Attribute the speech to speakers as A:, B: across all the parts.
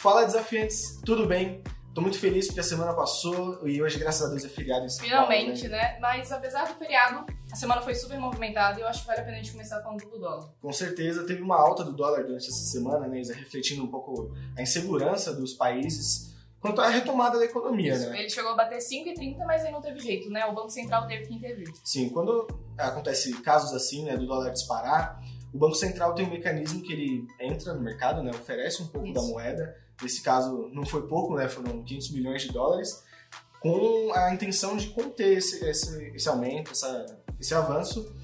A: Fala desafiantes, tudo bem? Tô muito feliz porque a semana passou e hoje, graças a Deus, é feriado em São
B: Finalmente,
A: Paulo,
B: né? Mas apesar do feriado, a semana foi super movimentada e eu acho que vale a pena a gente começar falando do dólar.
A: Com certeza, teve uma alta do dólar durante essa semana, né, Isa? Refletindo um pouco a insegurança dos países quanto à retomada da economia,
B: Isso,
A: né?
B: Ele chegou a bater 5,30, mas aí não teve jeito, né? O Banco Central teve que intervir.
A: Sim, quando acontece casos assim, né, do dólar disparar, o Banco Central tem um mecanismo que ele entra no mercado, né, oferece um pouco
B: Isso.
A: da moeda. Nesse caso, não foi pouco, né, foram 500 milhões de dólares, com a intenção de conter esse, esse, esse aumento, essa, esse avanço.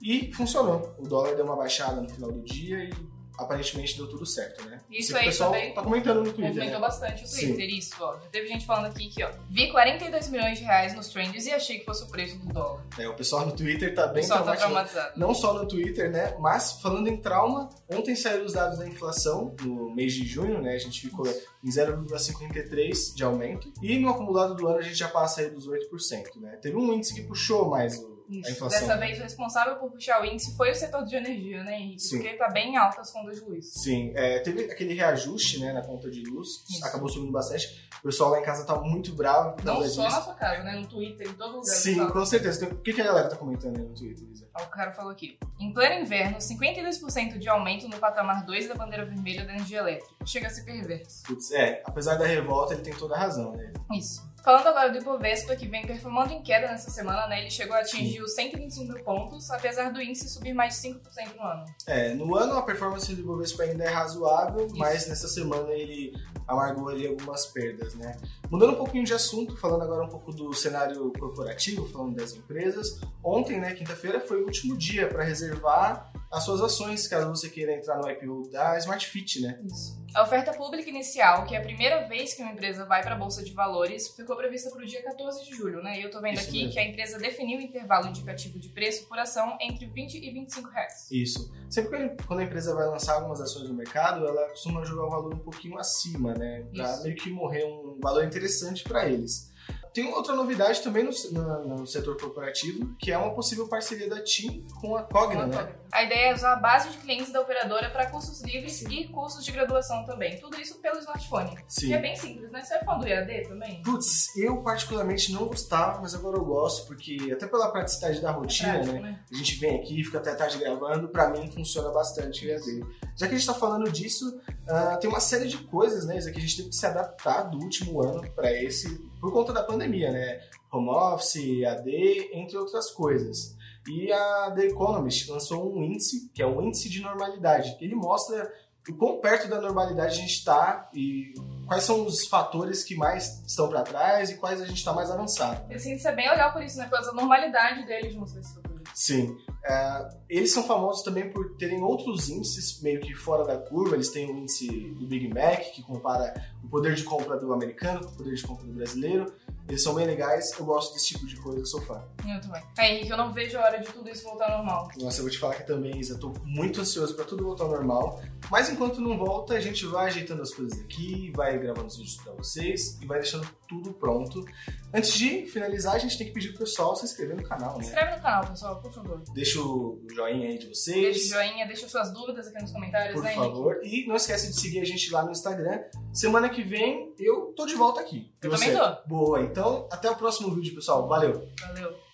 A: E funcionou. O dólar deu uma baixada no final do dia e aparentemente deu tudo certo, né?
B: Isso
A: Sei
B: aí
A: o pessoal
B: também
A: tá comentando no Twitter,
B: Movimentou
A: né?
B: bastante o Twitter, isso, ó. Já teve gente falando aqui que, ó, vi 42 milhões de reais nos trends e achei que fosse o preço do dólar.
A: É, o pessoal no Twitter tá
B: O
A: bem
B: tá
A: traumatizado.
B: traumatizado.
A: não só no Twitter, né? Mas falando em trauma, ontem saíram os dados da inflação no mês de junho, né? A gente ficou em 0,53 de aumento e no acumulado do ano a gente já passa aí dos 8%, né? Teve um índice que puxou mais o- a
B: Isso.
A: inflação.
B: Dessa vez, o responsável por puxar o índice foi o setor de energia, né, Henrique?
A: Sim.
B: Porque tá bem alto as contas de luz.
A: Sim, é, teve aquele reajuste, né, na conta de luz,
B: Isso.
A: acabou subindo bastante. O pessoal lá em casa tá muito bravo
B: Não só na sua casa, né? No Twitter, em todo lugar.
A: Sim, com certeza. Então, O que, que a galera tá comentando aí no Twitter, Lisa?
B: Ó, O cara falou aqui. Em pleno inverno, 52% de aumento no patamar 2 da bandeira vermelha da energia elétrica. Chega a ser perverso.
A: Putz, é, apesar da revolta, ele tem toda a razão, né?
B: Isso. Falando agora do Ibovespa, que vem performando em queda nessa semana, né? Ele chegou a atingir os 125 mil pontos, apesar do índice subir mais de 5% no ano.
A: É, no ano a performance do Ibovespa ainda é razoável, mas nessa semana ele amargou ali algumas perdas, né? Mudando um pouquinho de assunto, falando agora um pouco do cenário corporativo, falando das empresas. Ontem, né, quinta-feira, foi o último dia para reservar as suas ações, caso você queira entrar no IPO da Smart Fit, né?
B: Isso. A oferta pública inicial, que é a primeira vez que uma empresa vai para a Bolsa de Valores, ficou prevista para o dia 14 de julho, né? E eu tô vendo
A: Isso
B: aqui
A: mesmo.
B: que a empresa definiu o intervalo indicativo de preço por ação entre 20 e 25 reais.
A: Isso. Sempre quando a empresa vai lançar algumas ações no mercado, ela costuma jogar o valor um pouquinho acima, né?
B: Isso.
A: meio que morrer um valor interessante para eles. Tem outra novidade também no, no- no setor corporativo, que é uma possível parceria da TIM com a Cogna, né?
B: A ideia é usar a base de clientes da operadora para cursos livres
A: Sim.
B: e cursos de graduação também. Tudo isso pelo smartphone.
A: Sim.
B: Que é bem simples, né? Você é fã do EAD também?
A: Putz, eu particularmente não gostava, mas agora eu gosto, porque até pela praticidade da rotina,
B: prático,
A: né?
B: né?
A: A gente vem aqui, fica até tarde gravando, pra mim funciona bastante o EAD. Já que a gente tá falando disso, ah, tem uma série de coisas, né, Isa, que a gente teve que se adaptar do último ano pra esse, por conta da pandemia, né? Home office, EAD, entre outras coisas. E a The Economist lançou um índice, que é o índice de normalidade, que ele mostra o quão perto da normalidade a gente está e quais são os fatores que mais estão para trás e quais a gente está mais avançado.
B: Esse índice é bem legal por isso, né? Pela normalidade dele de mostrar esse futuro.
A: Sim. É, eles são famosos também por terem outros índices meio que fora da curva. Eles têm o índice do Big Mac, que compara o poder de compra do americano com o poder de compra do brasileiro. Eles são bem legais, eu gosto desse tipo de coisa, eu sou fã.
B: Eu também. É, Henrique, eu não vejo a hora de tudo isso voltar ao normal.
A: Nossa, eu vou te falar que também, Isa, eu tô muito ansioso para tudo voltar ao normal. Mas enquanto não volta, a gente vai ajeitando as coisas aqui, vai gravando os vídeos para vocês e vai deixando tudo pronto. Antes de finalizar, a gente tem que pedir pro pessoal se inscrever no canal,
B: Se
A: né?
B: inscreve no canal, pessoal, por favor.
A: Deixa o joinha aí de vocês.
B: Deixa o joinha, deixa suas dúvidas aqui nos comentários,
A: Por
B: né, Henrique?
A: favor. E não esquece de seguir a gente lá no Instagram. Semana que vem eu tô de volta aqui. E
B: Eu
A: você?
B: também tô.
A: Boa, então até o próximo vídeo, pessoal. Valeu!
B: Valeu.